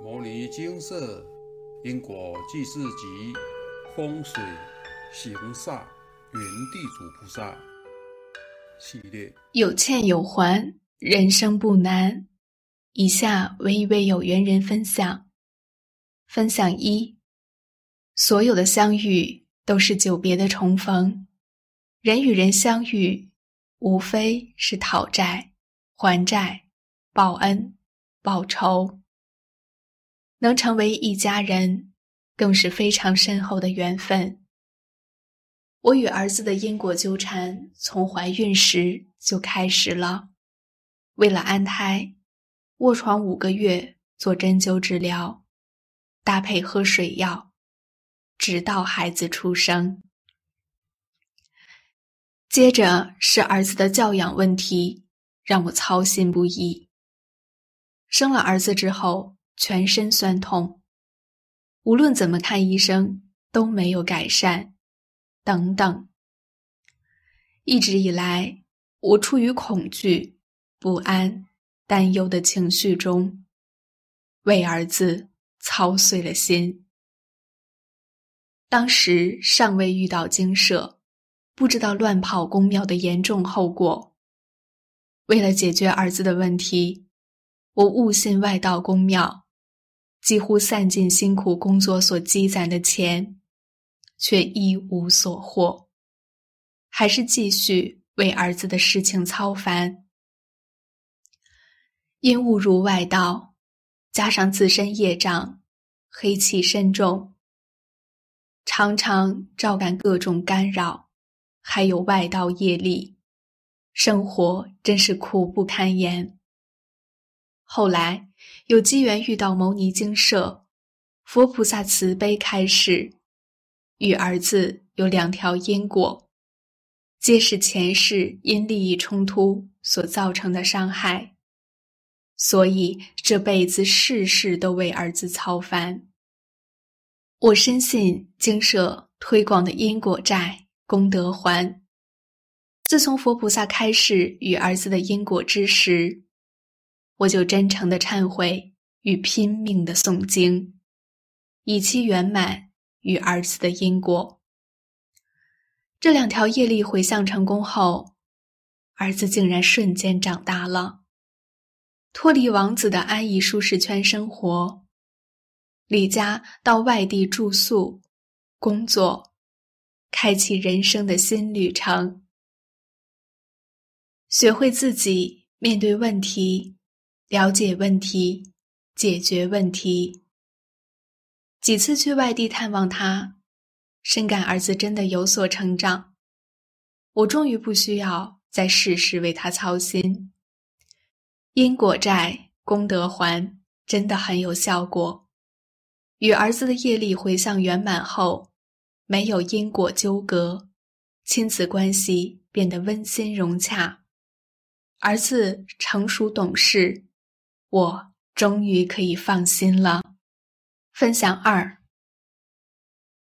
《摩尼金色因果记事集》风水行煞云地主菩萨系列，有欠有还，人生不难。以下为一位有缘人分享。分享一：所有的相遇都是久别的重逢。人与人相遇，无非是讨债、还债、报恩、报仇。能成为一家人，更是非常深厚的缘分。我与儿子的因果纠缠，从怀孕时就开始了。为了安胎，卧床五个月，做针灸治疗，搭配喝水药，直到孩子出生。接着是儿子的教养问题，让我操心不已。生了儿子之后。全身酸痛，无论怎么看医生都没有改善，等等。一直以来，我处于恐惧、不安、担忧的情绪中，为儿子操碎了心。当时尚未遇到精舍，不知道乱跑公庙的严重后果。为了解决儿子的问题，我误信外道公庙。几乎散尽辛苦工作所积攒的钱，却一无所获，还是继续为儿子的事情操烦。因误入外道，加上自身业障，黑气深重，常常照感各种干扰，还有外道业力，生活真是苦不堪言。后来。有机缘遇到牟尼精舍，佛菩萨慈悲开示，与儿子有两条因果，皆是前世因利益冲突所造成的伤害，所以这辈子事事都为儿子操烦。我深信精舍推广的因果债功德还。自从佛菩萨开示与儿子的因果之时。我就真诚的忏悔与拼命的诵经，以期圆满与儿子的因果。这两条业力回向成功后，儿子竟然瞬间长大了，脱离王子的安逸舒适圈生活，离家到外地住宿、工作，开启人生的新旅程，学会自己面对问题。了解问题，解决问题。几次去外地探望他，深感儿子真的有所成长。我终于不需要再事事为他操心。因果债，功德还，真的很有效果。与儿子的业力回向圆满后，没有因果纠葛，亲子关系变得温馨融洽，儿子成熟懂事。我终于可以放心了。分享二：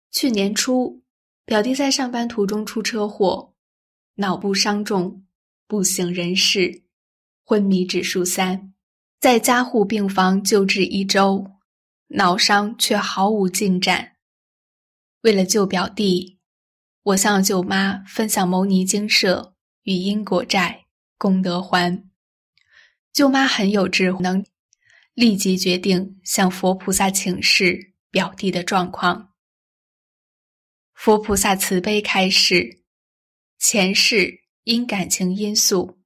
去年初，表弟在上班途中出车祸，脑部伤重，不省人事，昏迷指数三，在加护病房救治一周，脑伤却毫无进展。为了救表弟，我向舅妈分享牟尼精舍与因果债功德还。舅妈很有智慧能，立即决定向佛菩萨请示表弟的状况。佛菩萨慈悲开示：前世因感情因素，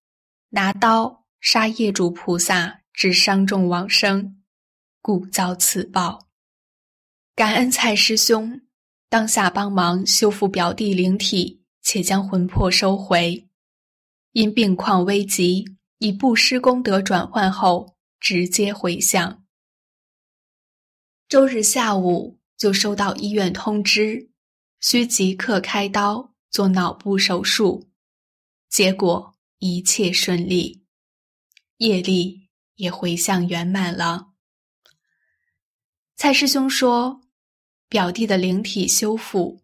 拿刀杀业主菩萨，致伤重往生，故遭此报。感恩蔡师兄当下帮忙修复表弟灵体，且将魂魄收回。因病况危急。以布施功德转换后，直接回向。周日下午就收到医院通知，需即刻开刀做脑部手术，结果一切顺利，业力也回向圆满了。蔡师兄说，表弟的灵体修复，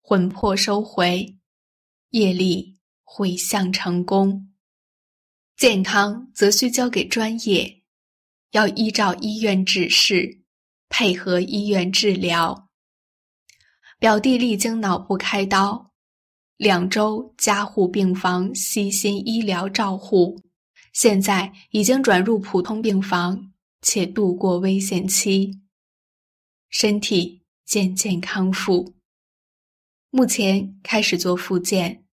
魂魄收回，业力回向成功。健康则需交给专业，要依照医院指示，配合医院治疗。表弟历经脑部开刀，两周加护病房悉心医疗照护，现在已经转入普通病房，且度过危险期，身体渐渐康复。目前开始做复健，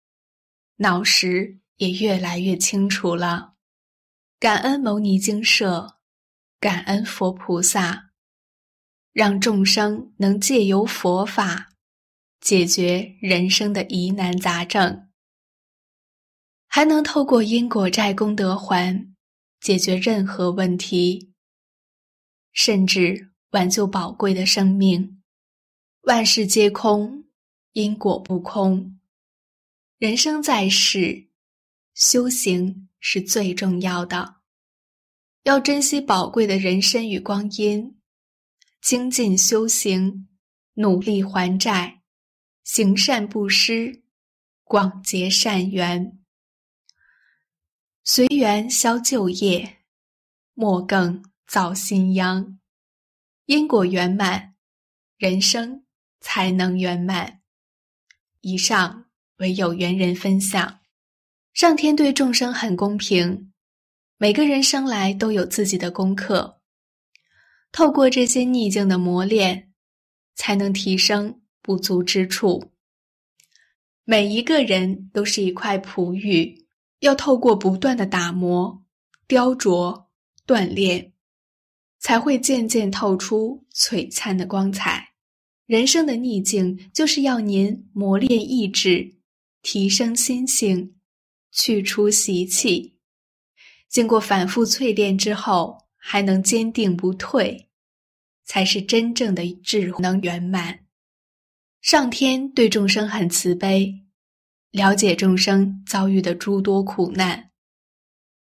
脑识也越来越清楚了。感恩牟尼精舍，感恩佛菩萨，让众生能借由佛法。解决人生的疑难杂症，还能透过因果债功德还解决任何问题，甚至挽救宝贵的生命。万事皆空，因果不空。人生在世，修行是最重要的，要珍惜宝贵的人生与光阴，精进修行，努力还债。行善布施，广结善缘，随缘消旧业，莫更造新殃。因果圆满，人生才能圆满。以上为有缘人分享。上天对众生很公平，每个人生来都有自己的功课，透过这些逆境的磨练，才能提升。不足之处，每一个人都是一块璞玉，要透过不断的打磨、雕琢、锻炼，才会渐渐透出璀璨的光彩。人生的逆境，就是要您磨练意志，提升心性，去除习气。经过反复淬炼之后，还能坚定不退，才是真正的智能圆满。上天对众生很慈悲，了解众生遭遇的诸多苦难，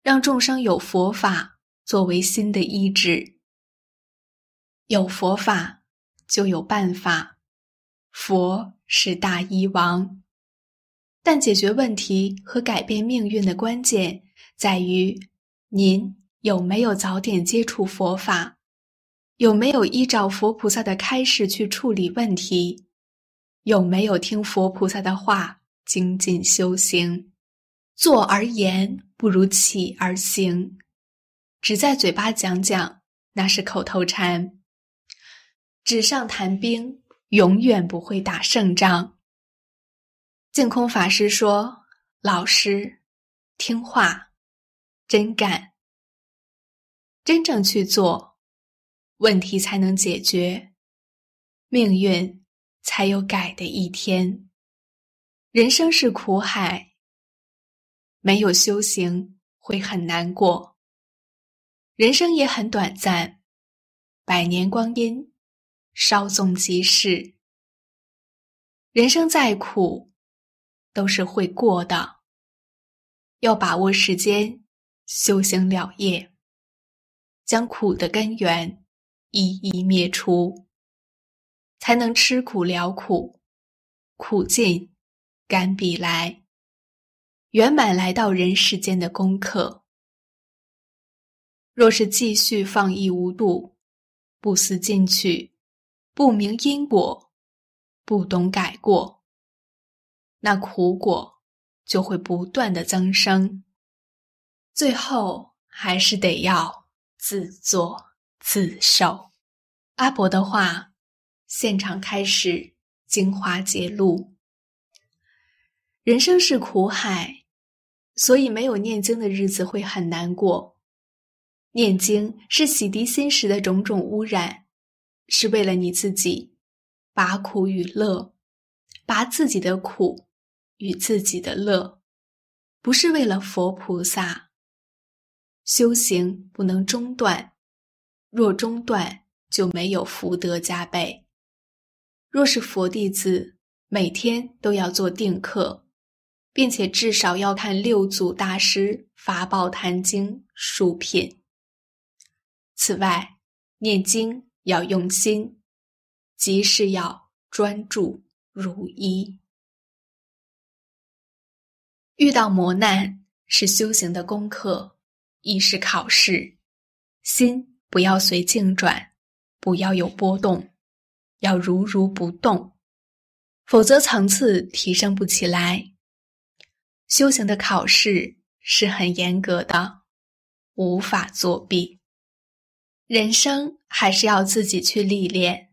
让众生有佛法作为新的医治。有佛法就有办法，佛是大医王。但解决问题和改变命运的关键在于您有没有早点接触佛法，有没有依照佛菩萨的开示去处理问题。有没有听佛菩萨的话，精进修行？坐而言不如起而行，只在嘴巴讲讲，那是口头禅。纸上谈兵，永远不会打胜仗。净空法师说：“老师，听话，真干，真正去做，问题才能解决，命运。”才有改的一天。人生是苦海，没有修行会很难过。人生也很短暂，百年光阴，稍纵即逝。人生再苦，都是会过的。要把握时间，修行了业，将苦的根源一一灭除。才能吃苦了苦，苦尽甘必来，圆满来到人世间的功课。若是继续放逸无度，不思进取，不明因果，不懂改过，那苦果就会不断的增生，最后还是得要自作自受。阿伯的话。现场开始精华揭露。人生是苦海，所以没有念经的日子会很难过。念经是洗涤心识的种种污染，是为了你自己，把苦与乐，把自己的苦与自己的乐，不是为了佛菩萨。修行不能中断，若中断就没有福德加倍。若是佛弟子，每天都要做定课，并且至少要看六祖大师《法宝坛经》数品。此外，念经要用心，即是要专注如一。遇到磨难是修行的功课，亦是考试，心不要随境转，不要有波动，要如如不动，否则层次提升不起来。修行的考试是很严格的，无法作弊。人生还是要自己去历练，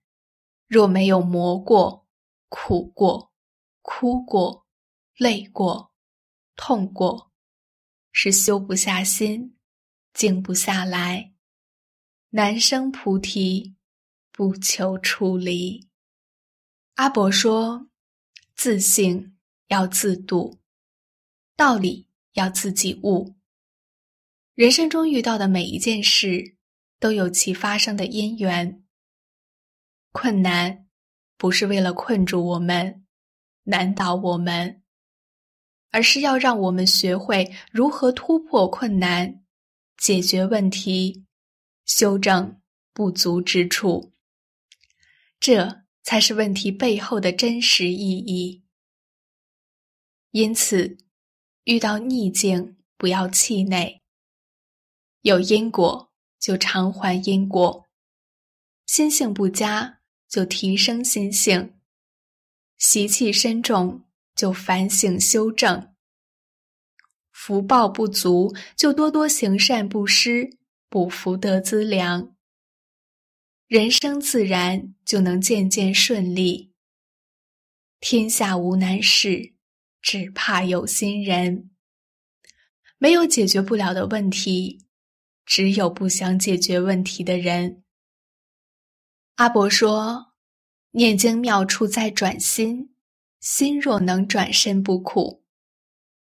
若没有磨过、苦过、哭过、累过、痛过，是修不下心，静不下来。难生菩提，不求出离。阿伯说：“自信要自度，道理要自己悟。人生中遇到的每一件事。”都有其发生的因缘。困难不是为了困住我们、难倒我们，而是要让我们学会如何突破困难、解决问题、修正不足之处。这才是问题背后的真实意义。因此，遇到逆境不要气馁，有因果。就偿还因果，心性不佳就提升心性，习气深重就反省修正，福报不足就多多行善布施，补福德资粮，人生自然就能渐渐顺利。天下无难事，只怕有心人。没有解决不了的问题。只有不想解决问题的人。阿伯说：“念经妙处在转心，心若能转身不苦，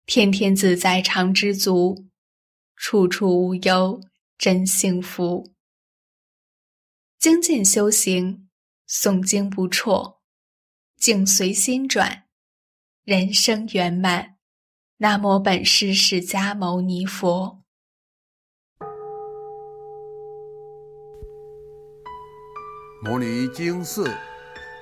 天天自在常知足，处处无忧真幸福。精进修行，诵经不辍，境随心转，人生圆满。南无本师释迦牟尼佛。”摩尼经寺